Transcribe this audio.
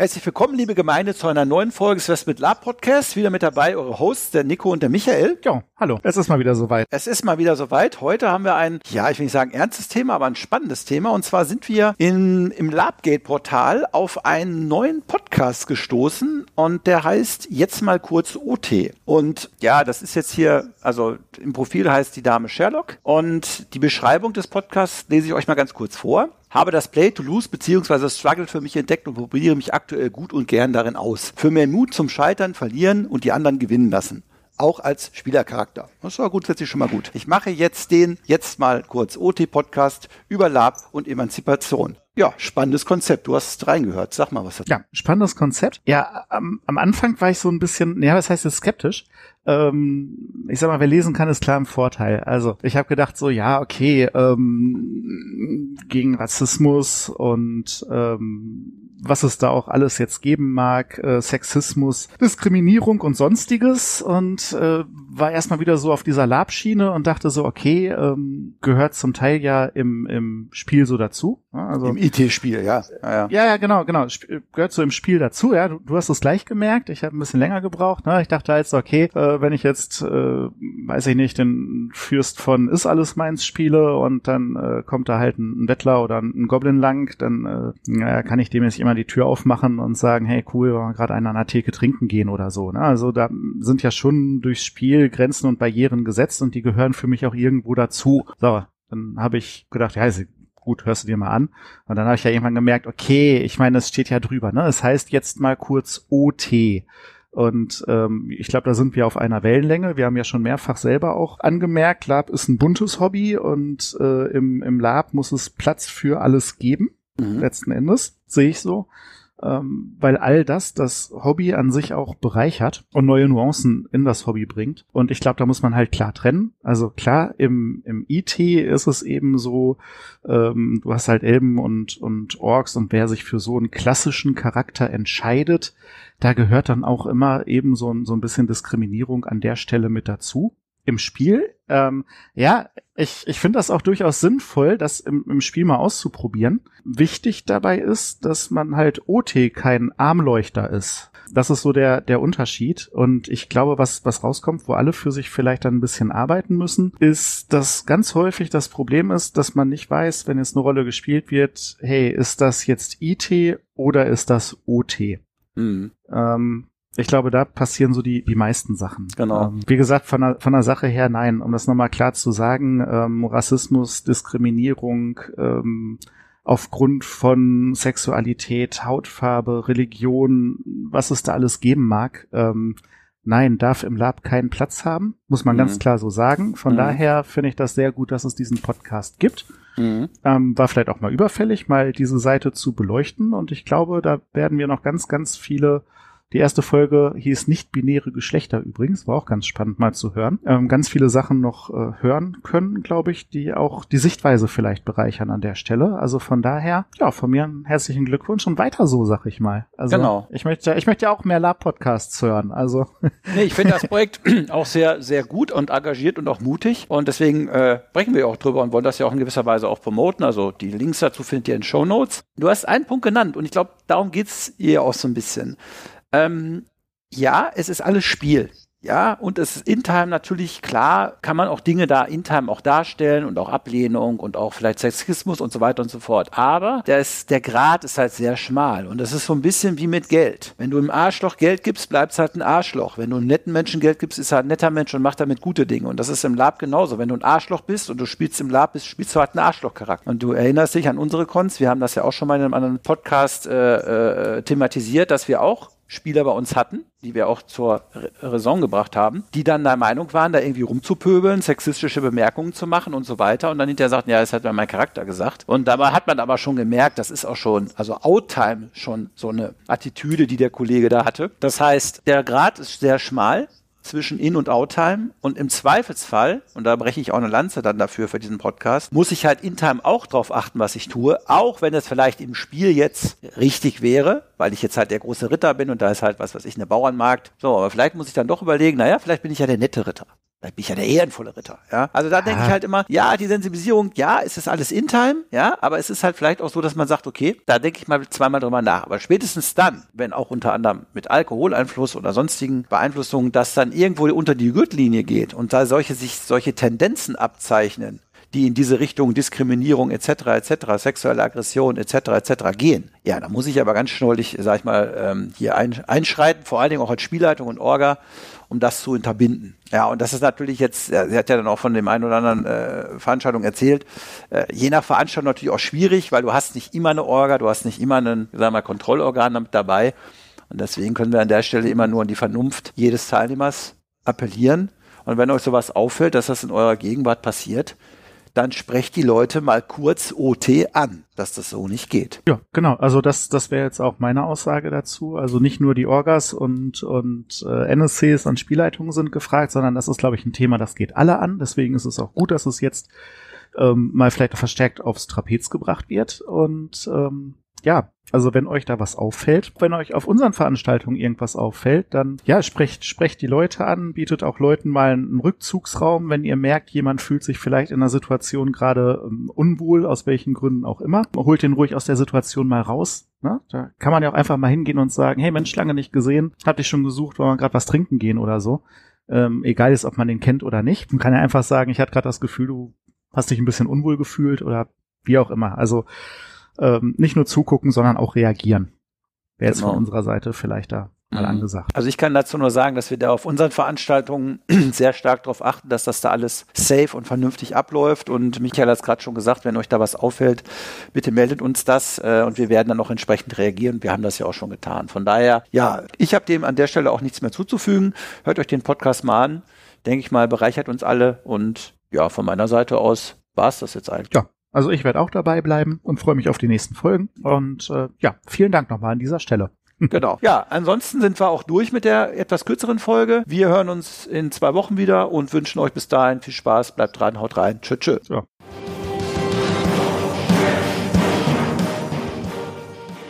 Herzlich willkommen, liebe Gemeinde, zu einer neuen Folge des West mit Lab Podcast. Wieder mit dabei eure Hosts, der Nico und der Michael. Ja, hallo. Es ist mal wieder soweit. Es ist mal wieder soweit. Heute haben wir ein, ja, ich will nicht sagen ernstes Thema, aber ein spannendes Thema. Und zwar sind wir in, im Labgate-Portal auf einen neuen Podcast gestoßen und der heißt jetzt mal kurz OT. Und ja, das ist jetzt hier, also im Profil heißt die Dame Sherlock und die Beschreibung des Podcasts lese ich euch mal ganz kurz vor habe das Play to Lose bzw. Struggle für mich entdeckt und probiere mich aktuell gut und gern darin aus. Für mehr Mut zum Scheitern, Verlieren und die anderen gewinnen lassen. Auch als Spielercharakter. Das war grundsätzlich schon mal gut. Ich mache jetzt den, jetzt mal kurz OT-Podcast über Lab und Emanzipation. Ja, spannendes Konzept. Du hast reingehört. Sag mal was dazu. Ja, spannendes Konzept. Ja, am, am Anfang war ich so ein bisschen, ja, das heißt jetzt skeptisch. Ähm, ich sag mal, wer lesen kann, ist klar im Vorteil. Also ich habe gedacht so, ja, okay, ähm, gegen Rassismus und ähm, was es da auch alles jetzt geben mag, äh, Sexismus, Diskriminierung und sonstiges und äh, war erstmal wieder so auf dieser Labschiene und dachte so, okay, ähm, gehört zum Teil ja im, im Spiel so dazu. Also, Im IT-Spiel, ja. Ja, ja. ja, ja, genau, genau. Gehört so im Spiel dazu, ja. Du, du hast es gleich gemerkt. Ich habe ein bisschen länger gebraucht. Ne? Ich dachte halt so, okay, äh, wenn ich jetzt, äh, weiß ich nicht, den Fürst von Ist alles meins spiele und dann äh, kommt da halt ein, Wettler oder ein, Goblin lang, dann äh, ja, kann ich dem jetzt immer die Tür aufmachen und sagen, hey, cool, wir gerade einen an der Theke trinken gehen oder so. Ne? Also da sind ja schon durchs Spiel Grenzen und Barrieren gesetzt und die gehören für mich auch irgendwo dazu. So, dann habe ich gedacht, ja, ist gut, hörst du dir mal an. Und dann habe ich ja irgendwann gemerkt, okay, ich meine, es steht ja drüber, ne? Es heißt jetzt mal kurz OT. Und ähm, ich glaube, da sind wir auf einer Wellenlänge. Wir haben ja schon mehrfach selber auch angemerkt, Lab ist ein buntes Hobby und äh, im, im Lab muss es Platz für alles geben, mhm. letzten Endes, sehe ich so ähm, weil all das das Hobby an sich auch bereichert und neue Nuancen in das Hobby bringt. Und ich glaube, da muss man halt klar trennen. Also klar, im, im IT ist es eben so, ähm, du hast halt Elben und, und Orks und wer sich für so einen klassischen Charakter entscheidet, da gehört dann auch immer eben so, so ein bisschen Diskriminierung an der Stelle mit dazu im Spiel. Ähm, ja, ich, ich finde das auch durchaus sinnvoll, das im, im Spiel mal auszuprobieren. Wichtig dabei ist, dass man halt OT kein Armleuchter ist. Das ist so der, der Unterschied. Und ich glaube, was, was rauskommt, wo alle für sich vielleicht dann ein bisschen arbeiten müssen, ist, dass ganz häufig das Problem ist, dass man nicht weiß, wenn jetzt eine Rolle gespielt wird, hey, ist das jetzt IT oder ist das OT? Mhm. Ähm, ich glaube, da passieren so die, die meisten Sachen. Genau. Ähm, wie gesagt, von der, von der Sache her, nein, um das nochmal klar zu sagen, ähm, Rassismus, Diskriminierung, ähm, aufgrund von Sexualität, Hautfarbe, Religion, was es da alles geben mag, ähm, nein, darf im Lab keinen Platz haben, muss man mhm. ganz klar so sagen. Von mhm. daher finde ich das sehr gut, dass es diesen Podcast gibt. Mhm. Ähm, war vielleicht auch mal überfällig, mal diese Seite zu beleuchten und ich glaube, da werden wir noch ganz, ganz viele die erste Folge hieß nicht-binäre Geschlechter übrigens, war auch ganz spannend mal zu hören. Ähm, ganz viele Sachen noch äh, hören können, glaube ich, die auch die Sichtweise vielleicht bereichern an der Stelle. Also von daher, ja, von mir einen herzlichen Glückwunsch und weiter so, sag ich mal. Also genau. ich möchte, ich möchte ja auch mehr Lab-Podcasts hören. Also nee, ich finde das Projekt auch sehr, sehr gut und engagiert und auch mutig. Und deswegen äh, sprechen wir auch drüber und wollen das ja auch in gewisser Weise auch promoten. Also die Links dazu findet ihr in Show Notes. Du hast einen Punkt genannt und ich glaube, darum geht's ihr auch so ein bisschen. Ähm, ja, es ist alles Spiel. Ja, und es ist in Time natürlich klar, kann man auch Dinge da in Time auch darstellen und auch Ablehnung und auch vielleicht Sexismus und so weiter und so fort. Aber der, ist, der Grad ist halt sehr schmal und das ist so ein bisschen wie mit Geld. Wenn du im Arschloch Geld gibst, bleibt es halt ein Arschloch. Wenn du einem netten Menschen Geld gibst, ist er ein netter Mensch und macht damit gute Dinge. Und das ist im Lab genauso. Wenn du ein Arschloch bist und du spielst im Lab bist, spielst du halt einen Arschlochcharakter. Und du erinnerst dich an unsere Cons, wir haben das ja auch schon mal in einem anderen Podcast äh, äh, thematisiert, dass wir auch Spieler bei uns hatten, die wir auch zur Raison gebracht haben, die dann der Meinung waren, da irgendwie rumzupöbeln, sexistische Bemerkungen zu machen und so weiter und dann hinterher sagten, ja, das hat mir mein Charakter gesagt. Und dabei hat man aber schon gemerkt, das ist auch schon, also Outtime schon so eine Attitüde, die der Kollege da hatte. Das heißt, der Grad ist sehr schmal zwischen In- und Outtime und im Zweifelsfall, und da breche ich auch eine Lanze dann dafür für diesen Podcast, muss ich halt In-Time auch drauf achten, was ich tue, auch wenn es vielleicht im Spiel jetzt richtig wäre, weil ich jetzt halt der große Ritter bin und da ist halt was, was ich, eine Bauernmarkt. So, aber vielleicht muss ich dann doch überlegen, naja, vielleicht bin ich ja der nette Ritter. Vielleicht bin ich ja der ehrenvolle Ritter, ja. Also da denke ich halt immer, ja, die Sensibilisierung, ja, es ist alles in Time, ja, aber es ist halt vielleicht auch so, dass man sagt, okay, da denke ich mal zweimal drüber nach. Aber spätestens dann, wenn auch unter anderem mit Alkoholeinfluss oder sonstigen Beeinflussungen, dass dann irgendwo unter die Gürtellinie geht und da solche sich solche Tendenzen abzeichnen, die in diese Richtung Diskriminierung etc. etc. sexuelle Aggression etc. etc. gehen. Ja, da muss ich aber ganz schnullig, sag ich mal, ähm, hier einschreiten, vor allen Dingen auch als Spielleitung und Orga, um das zu unterbinden. Ja, und das ist natürlich jetzt, sie hat ja dann auch von dem einen oder anderen äh, Veranstaltung erzählt, äh, je nach Veranstaltung natürlich auch schwierig, weil du hast nicht immer eine Orga, du hast nicht immer sagen wir mal, Kontrollorgan damit dabei. Und deswegen können wir an der Stelle immer nur an die Vernunft jedes Teilnehmers appellieren. Und wenn euch sowas auffällt, dass das in eurer Gegenwart passiert, dann sprecht die Leute mal kurz OT an, dass das so nicht geht. Ja, genau. Also das, das wäre jetzt auch meine Aussage dazu. Also nicht nur die Orgas und, und äh, NSCs und Spielleitungen sind gefragt, sondern das ist, glaube ich, ein Thema, das geht alle an. Deswegen ist es auch gut, dass es jetzt ähm, mal vielleicht verstärkt aufs Trapez gebracht wird. Und ähm, ja, also wenn euch da was auffällt, wenn euch auf unseren Veranstaltungen irgendwas auffällt, dann ja, sprecht, sprecht die Leute an, bietet auch Leuten mal einen Rückzugsraum, wenn ihr merkt, jemand fühlt sich vielleicht in einer Situation gerade ähm, unwohl, aus welchen Gründen auch immer. Holt den ruhig aus der Situation mal raus. Ne? Da kann man ja auch einfach mal hingehen und sagen, hey Mensch, lange nicht gesehen, hab dich schon gesucht, wollen wir gerade was trinken gehen oder so. Ähm, egal ist, ob man den kennt oder nicht. Man kann ja einfach sagen, ich hatte gerade das Gefühl, du hast dich ein bisschen unwohl gefühlt oder wie auch immer. Also ähm, nicht nur zugucken, sondern auch reagieren. Wäre jetzt genau. von unserer Seite vielleicht da mal mhm. angesagt. Also ich kann dazu nur sagen, dass wir da auf unseren Veranstaltungen sehr stark darauf achten, dass das da alles safe und vernünftig abläuft. Und Michael hat es gerade schon gesagt, wenn euch da was auffällt, bitte meldet uns das äh, und wir werden dann auch entsprechend reagieren. Wir haben das ja auch schon getan. Von daher, ja, ich habe dem an der Stelle auch nichts mehr zuzufügen. Hört euch den Podcast mal an. Denke ich mal, bereichert uns alle. Und ja, von meiner Seite aus war es das jetzt eigentlich. Ja, also ich werde auch dabei bleiben und freue mich auf die nächsten Folgen. Und äh, ja, vielen Dank nochmal an dieser Stelle. Genau. Ja, ansonsten sind wir auch durch mit der etwas kürzeren Folge. Wir hören uns in zwei Wochen wieder und wünschen euch bis dahin viel Spaß. Bleibt dran, haut rein. Tschö, tschö. Ja.